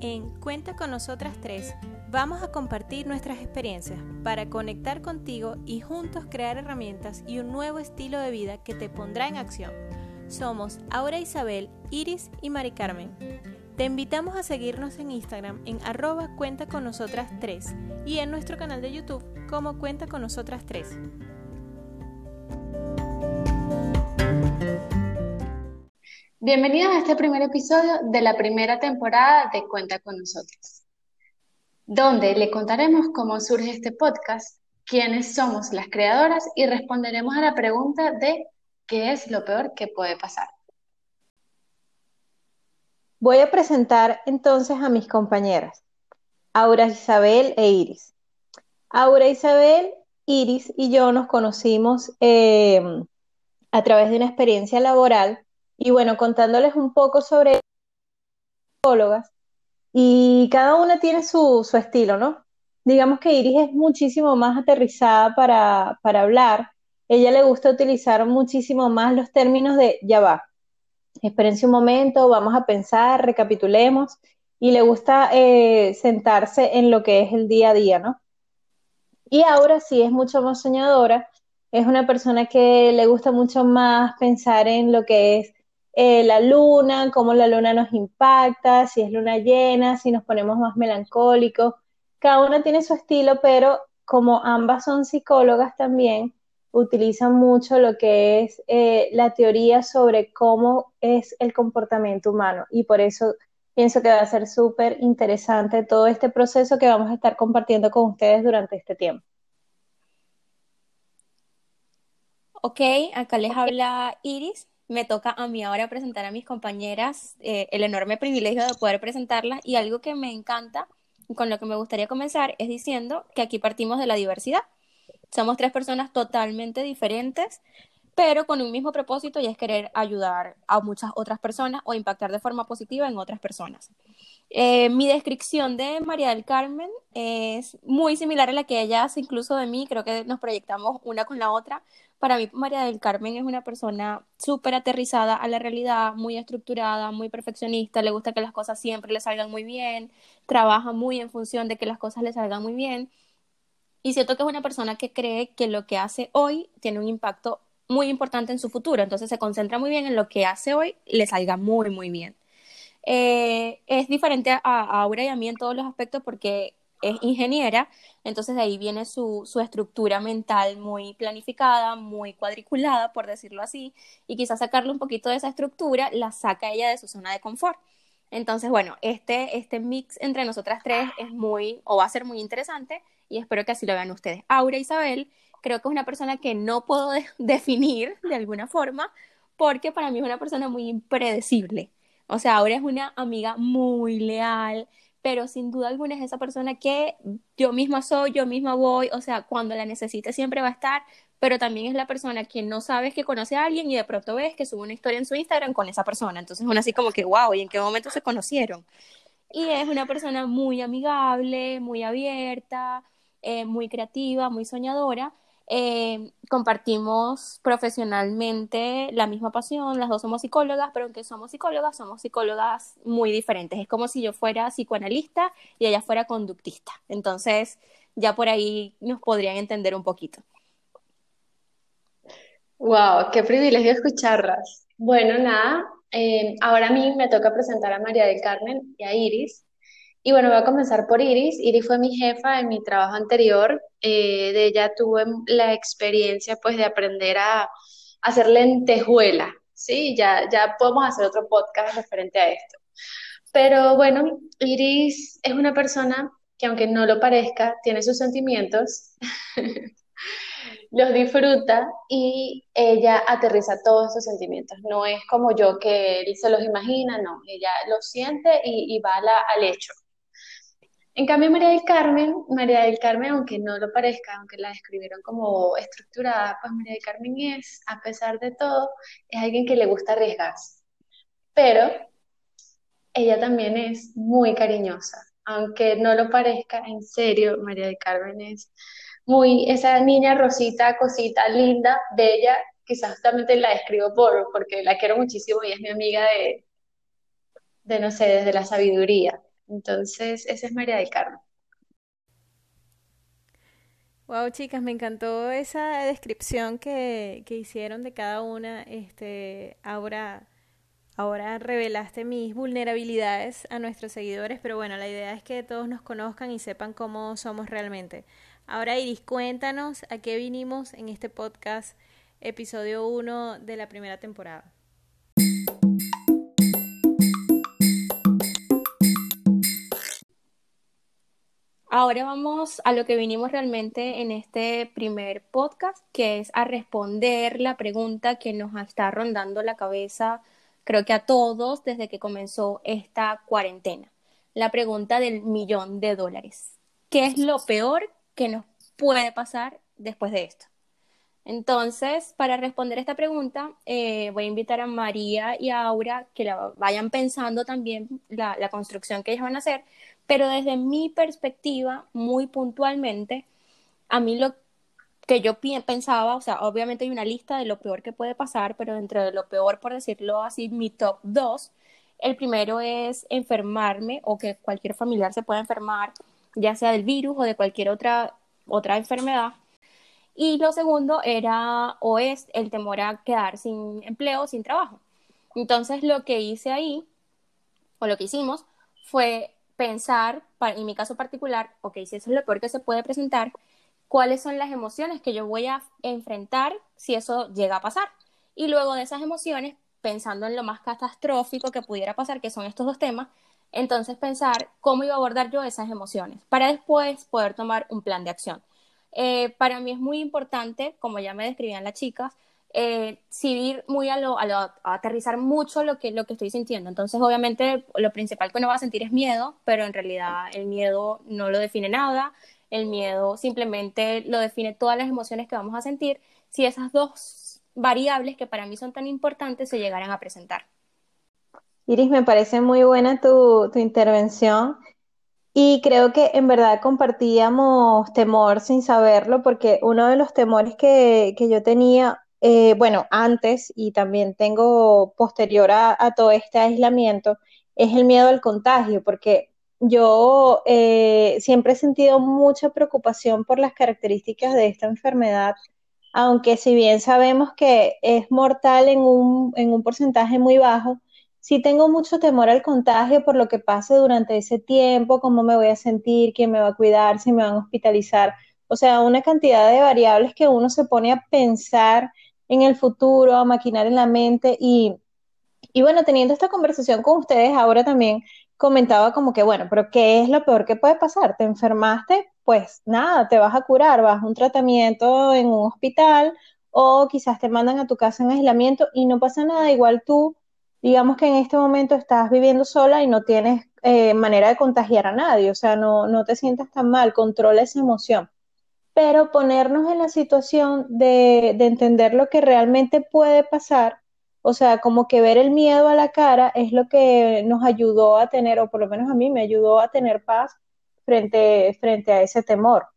En Cuenta con nosotras tres vamos a compartir nuestras experiencias para conectar contigo y juntos crear herramientas y un nuevo estilo de vida que te pondrá en acción. Somos Aura Isabel, Iris y Mari Carmen. Te invitamos a seguirnos en Instagram en arroba cuenta con nosotras 3 y en nuestro canal de YouTube como cuenta con nosotras 3. Bienvenidos a este primer episodio de la primera temporada de Cuenta con nosotros, donde le contaremos cómo surge este podcast, quiénes somos las creadoras y responderemos a la pregunta de qué es lo peor que puede pasar. Voy a presentar entonces a mis compañeras, Aura Isabel e Iris. Aura Isabel, Iris y yo nos conocimos eh, a través de una experiencia laboral y bueno, contándoles un poco sobre psicólogas, y cada una tiene su, estilo, ¿no? Digamos que Iris es muchísimo más aterrizada para, hablar. Ella le gusta utilizar muchísimo más los términos de ya va. Espérense un momento, vamos a pensar, recapitulemos. Y le gusta eh, sentarse en lo que es el día a día, ¿no? Y ahora sí es mucho más soñadora. Es una persona que le gusta mucho más pensar en lo que es eh, la luna, cómo la luna nos impacta, si es luna llena, si nos ponemos más melancólicos. Cada una tiene su estilo, pero como ambas son psicólogas también, utilizan mucho lo que es eh, la teoría sobre cómo es el comportamiento humano y por eso pienso que va a ser súper interesante todo este proceso que vamos a estar compartiendo con ustedes durante este tiempo. Ok, acá les habla Iris me toca a mí ahora presentar a mis compañeras, eh, el enorme privilegio de poder presentarlas y algo que me encanta, con lo que me gustaría comenzar, es diciendo que aquí partimos de la diversidad. Somos tres personas totalmente diferentes, pero con un mismo propósito y es querer ayudar a muchas otras personas o impactar de forma positiva en otras personas. Eh, mi descripción de María del Carmen es muy similar a la que ella hace incluso de mí, creo que nos proyectamos una con la otra, para mí, María del Carmen es una persona súper aterrizada a la realidad, muy estructurada, muy perfeccionista, le gusta que las cosas siempre le salgan muy bien, trabaja muy en función de que las cosas le salgan muy bien. Y siento que es una persona que cree que lo que hace hoy tiene un impacto muy importante en su futuro, entonces se concentra muy bien en lo que hace hoy, le salga muy, muy bien. Eh, es diferente a, a Aura y a mí en todos los aspectos porque es ingeniera, entonces de ahí viene su, su, estructura mental muy planificada, muy cuadriculada, por decirlo así, y quizás sacarle un poquito de esa estructura la saca ella de su zona de confort. Entonces, bueno, este, este mix entre nosotras tres es muy, o va a ser muy interesante, y espero que así lo vean ustedes. Aura Isabel, creo que es una persona que no puedo definir de alguna forma, porque para mí es una persona muy impredecible. O sea, Aura es una amiga muy leal, pero sin duda alguna es esa persona que yo misma soy, yo misma voy, o sea, cuando la necesite siempre va a estar, pero también es la persona que no sabes que conoce a alguien y de pronto ves que sube una historia en su Instagram con esa persona, entonces es así como que, wow, ¿y en qué momento se conocieron? Y es una persona muy amigable, muy abierta, eh, muy creativa, muy soñadora, eh, compartimos profesionalmente la misma pasión, las dos somos psicólogas, pero aunque somos psicólogas, somos psicólogas muy diferentes. Es como si yo fuera psicoanalista y ella fuera conductista. Entonces, ya por ahí nos podrían entender un poquito. Wow, qué privilegio escucharlas. Bueno, nada, eh, ahora a mí me toca presentar a María del Carmen y a Iris. Y bueno, voy a comenzar por Iris. Iris fue mi jefa en mi trabajo anterior. Eh, de ella tuve la experiencia pues de aprender a, hacer lentejuela, ¿sí? Ya, ya podemos hacer otro podcast referente a esto. Pero bueno, Iris es una persona que aunque no lo parezca, tiene sus sentimientos, los disfruta y ella aterriza todos esos sentimientos. No es como yo que él se los imagina, no, ella los siente y, va al hecho. En cambio, María del Carmen, María del Carmen, aunque no lo parezca, aunque la describieron como estructurada, pues María del Carmen es, a pesar de todo, es alguien que le gusta arriesgarse. Pero ella también es muy cariñosa, aunque no lo parezca, en serio, María del Carmen es muy esa niña rosita, cosita, linda, bella, quizás justamente la describo por, porque la quiero muchísimo y es mi amiga de, de no sé, desde la sabiduría Entonces, esa es María del Carmen. Wow, chicas, me encantó esa descripción que, que hicieron de cada una. Este, ahora, ahora revelaste mis vulnerabilidades a nuestros seguidores, pero bueno, la idea es que todos nos conozcan y sepan cómo somos realmente. Ahora, Iris, cuéntanos a qué vinimos en este podcast, episodio 1 de la primera temporada. Ahora vamos a lo que vinimos realmente en este primer podcast, que es a responder la pregunta que nos está rondando la cabeza, creo que a todos desde que comenzó esta cuarentena. La pregunta del millón de dólares. ¿Qué es lo peor que nos puede pasar después de esto? Entonces, para responder esta pregunta, eh, voy a invitar a María y a Aura que la vayan pensando también la, la construcción que ellos van a hacer, pero desde mi perspectiva, muy puntualmente, a mí lo que yo pensaba, o sea, obviamente hay una lista de lo peor que puede pasar, pero dentro de lo peor, por decirlo así, mi top 2, el primero es enfermarme o que cualquier familiar se pueda enfermar, ya sea del virus o de cualquier otra, otra enfermedad. Y lo segundo era o es el temor a quedar sin empleo, sin trabajo. Entonces lo que hice ahí, o lo que hicimos, fue pensar, en mi caso particular, ok, si eso es lo peor que se puede presentar, cuáles son las emociones que yo voy a enfrentar si eso llega a pasar. Y luego de esas emociones, pensando en lo más catastrófico que pudiera pasar, que son estos dos temas, entonces pensar cómo iba a abordar yo esas emociones para después poder tomar un plan de acción. Eh, para mí es muy importante, como ya me describían las chicas, eh, ir muy a lo, a aterrizar mucho lo que, lo que estoy sintiendo. Entonces, obviamente, lo principal que uno va a sentir es miedo, pero en realidad el miedo no lo define nada, el miedo simplemente lo define todas las emociones que vamos a sentir si esas dos variables que para mí son tan importantes se llegaran a presentar. Iris, me parece muy buena tu, tu intervención y creo que en verdad compartíamos temor sin saberlo, porque uno de los temores que, que yo tenía eh, bueno, antes y también tengo posterior a, todo este aislamiento, es el miedo al contagio, porque yo eh, siempre he sentido mucha preocupación por las características de esta enfermedad, aunque si bien sabemos que es mortal en un, en un porcentaje muy bajo, sí tengo mucho temor al contagio por lo que pase durante ese tiempo, cómo me voy a sentir, quién me va a cuidar, si me van a hospitalizar. O sea, una cantidad de variables que uno se pone a pensar en el futuro, a maquinar en la mente y, y bueno, teniendo esta conversación con ustedes, ahora también comentaba como que, bueno, pero ¿qué es lo peor que puede pasar? ¿Te enfermaste? Pues nada, te vas a curar, vas a un tratamiento en un hospital o quizás te mandan a tu casa en aislamiento y no pasa nada, igual tú, digamos que en este momento estás viviendo sola y no tienes eh, manera de contagiar a nadie, o sea, no, no te sientas tan mal, controla esa emoción pero ponernos en la situación de, entender lo que realmente puede pasar, o sea, como que ver el miedo a la cara es lo que nos ayudó a tener, o por lo menos a mí me ayudó a tener paz frente, frente a ese temor.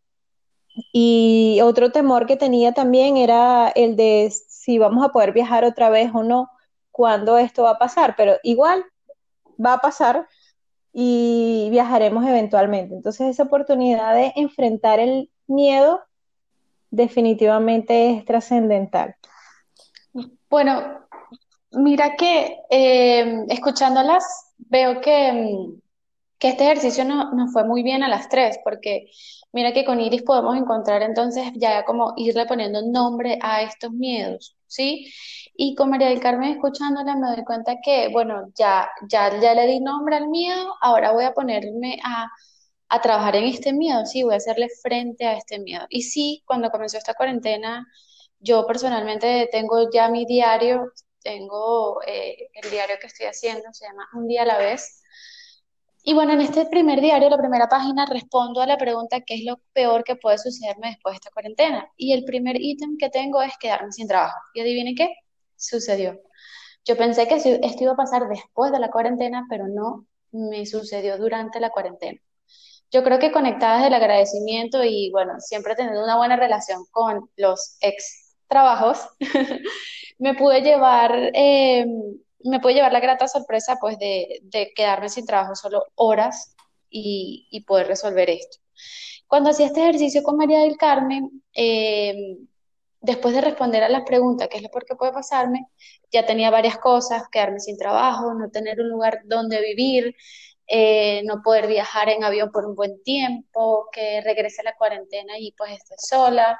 Y otro temor que tenía también era el de si vamos a poder viajar otra vez o no, cuándo esto va a pasar, pero igual va a pasar y viajaremos eventualmente. Entonces esa oportunidad de enfrentar el miedo definitivamente es trascendental. Bueno, mira que eh, escuchándolas veo que, que este ejercicio nos no fue muy bien a las tres, porque mira que con Iris podemos encontrar entonces ya como irle poniendo nombre a estos miedos, ¿sí? Y con María del Carmen escuchándola me doy cuenta que, bueno, ya, ya, ya le di nombre al miedo, ahora voy a ponerme a a trabajar en este miedo, sí, voy a hacerle frente a este miedo. Y sí, cuando comenzó esta cuarentena, yo personalmente tengo ya mi diario, tengo eh, el diario que estoy haciendo, se llama Un día a la vez. Y bueno, en este primer diario, la primera página, respondo a la pregunta qué es lo peor que puede sucederme después de esta cuarentena. Y el primer ítem que tengo es quedarme sin trabajo. Y adivinen qué, sucedió. Yo pensé que esto iba a pasar después de la cuarentena, pero no me sucedió durante la cuarentena yo creo que conectadas del agradecimiento y bueno, siempre teniendo una buena relación con los ex trabajos, me pude llevar, eh, me pude llevar la grata sorpresa pues de, quedarme sin trabajo solo horas y, poder resolver esto. Cuando hacía este ejercicio con María del Carmen, eh, después de responder a la pregunta, ¿qué es lo peor que puede pasarme? Ya tenía varias cosas, quedarme sin trabajo, no tener un lugar donde vivir, eh, no poder viajar en avión por un buen tiempo, que regrese a la cuarentena y pues esté sola.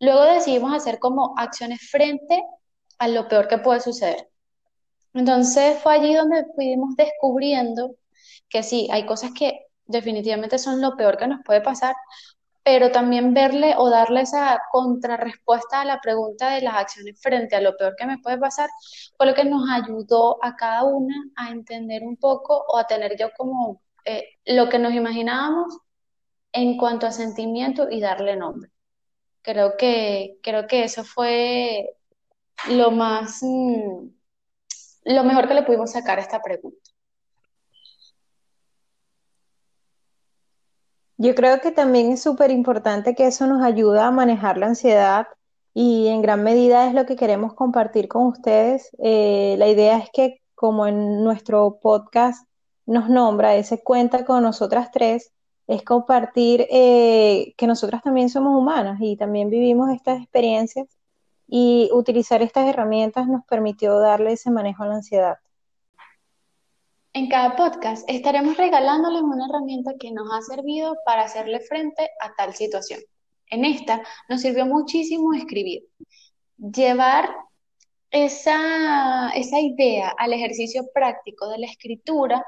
Luego decidimos hacer como acciones frente a lo peor que puede suceder. Entonces fue allí donde fuimos descubriendo que sí, hay cosas que definitivamente son lo peor que nos puede pasar, pero también verle o darle esa contrarrespuesta a la pregunta de las acciones frente a lo peor que me puede pasar, fue lo que nos ayudó a cada una a entender un poco o a tener yo como eh, lo que nos imaginábamos en cuanto a sentimiento y darle nombre. Creo que, creo que eso fue lo más, mm, lo mejor que le pudimos sacar a esta pregunta. Yo creo que también es súper importante que eso nos ayuda a manejar la ansiedad y en gran medida es lo que queremos compartir con ustedes. Eh, la idea es que como en nuestro podcast nos nombra, ese cuenta con nosotras tres, es compartir eh, que nosotras también somos humanas y también vivimos estas experiencias y utilizar estas herramientas nos permitió darle ese manejo a la ansiedad. En cada podcast estaremos regalándoles una herramienta que nos ha servido para hacerle frente a tal situación. En esta nos sirvió muchísimo escribir. Llevar esa, esa idea al ejercicio práctico de la escritura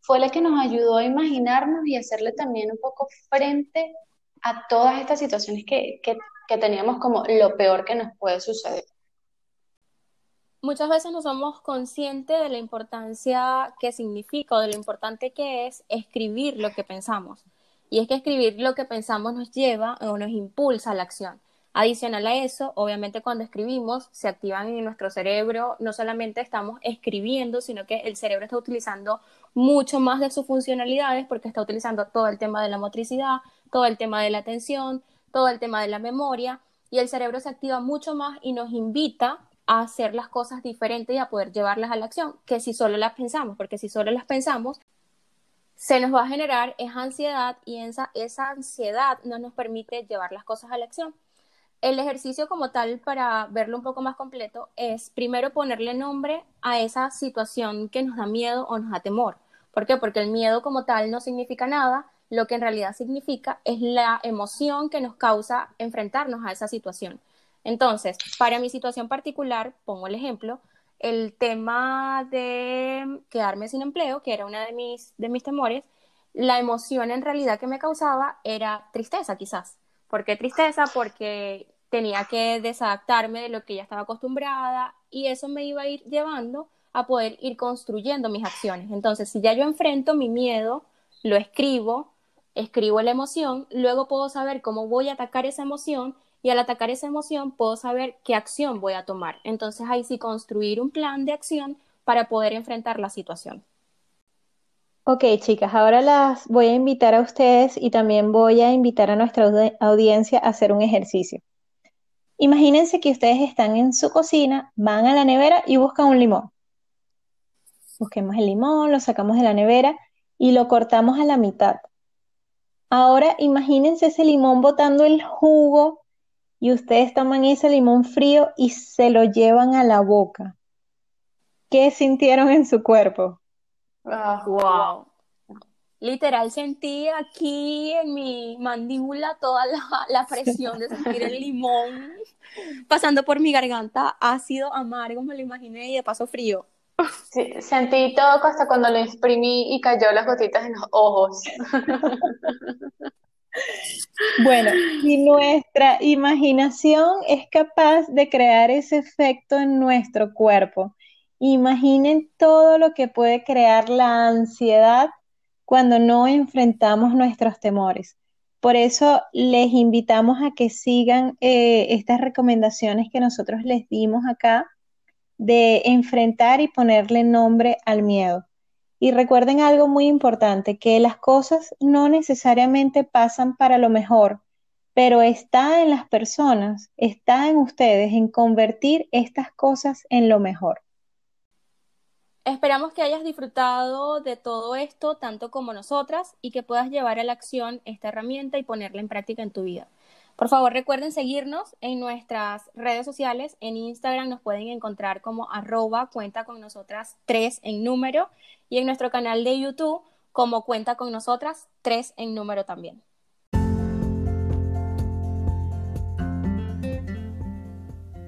fue la que nos ayudó a imaginarnos y hacerle también un poco frente a todas estas situaciones que, que, que teníamos como lo peor que nos puede suceder muchas veces no somos conscientes de la importancia que significa o de lo importante que es escribir lo que pensamos. Y es que escribir lo que pensamos nos lleva o nos impulsa a la acción. Adicional a eso, obviamente cuando escribimos se activan en nuestro cerebro, no solamente estamos escribiendo, sino que el cerebro está utilizando mucho más de sus funcionalidades porque está utilizando todo el tema de la motricidad, todo el tema de la atención, todo el tema de la memoria y el cerebro se activa mucho más y nos invita a hacer las cosas diferentes y a poder llevarlas a la acción, que si solo las pensamos, porque si solo las pensamos, se nos va a generar esa ansiedad y esa, esa ansiedad no nos permite llevar las cosas a la acción. El ejercicio como tal, para verlo un poco más completo, es primero ponerle nombre a esa situación que nos da miedo o nos da temor. ¿Por qué? Porque el miedo como tal no significa nada, lo que en realidad significa es la emoción que nos causa enfrentarnos a esa situación. Entonces, para mi situación particular, pongo el ejemplo, el tema de quedarme sin empleo, que era una de mis, de mis temores, la emoción en realidad que me causaba era tristeza quizás. ¿Por qué tristeza? Porque tenía que desadaptarme de lo que ya estaba acostumbrada y eso me iba a ir llevando a poder ir construyendo mis acciones. Entonces, si ya yo enfrento mi miedo, lo escribo, escribo la emoción, luego puedo saber cómo voy a atacar esa emoción y al atacar esa emoción puedo saber qué acción voy a tomar. Entonces ahí sí construir un plan de acción para poder enfrentar la situación. Ok, chicas, ahora las voy a invitar a ustedes y también voy a invitar a nuestra audiencia a hacer un ejercicio. Imagínense que ustedes están en su cocina, van a la nevera y buscan un limón. Busquemos el limón, lo sacamos de la nevera y lo cortamos a la mitad. Ahora imagínense ese limón botando el jugo y ustedes toman ese limón frío y se lo llevan a la boca. ¿Qué sintieron en su cuerpo? wow. Literal sentí aquí en mi mandíbula toda la, presión de sentir el limón pasando por mi garganta, ácido, amargo, me lo imaginé y de paso frío. Sí, sentí todo hasta cuando lo exprimí y cayó las gotitas en los ojos. Bueno, y nuestra imaginación es capaz de crear ese efecto en nuestro cuerpo. Imaginen todo lo que puede crear la ansiedad cuando no enfrentamos nuestros temores. Por eso les invitamos a que sigan eh, estas recomendaciones que nosotros les dimos acá de enfrentar y ponerle nombre al miedo. Y recuerden algo muy importante, que las cosas no necesariamente pasan para lo mejor, pero está en las personas, está en ustedes en convertir estas cosas en lo mejor. Esperamos que hayas disfrutado de todo esto tanto como nosotras y que puedas llevar a la acción esta herramienta y ponerla en práctica en tu vida. Por favor, recuerden seguirnos en nuestras redes sociales. En Instagram nos pueden encontrar como arroba cuenta con nosotras 3 en número y en nuestro canal de YouTube como cuenta con nosotras 3 en número también.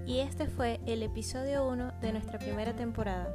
Y este fue el episodio 1 de nuestra primera temporada.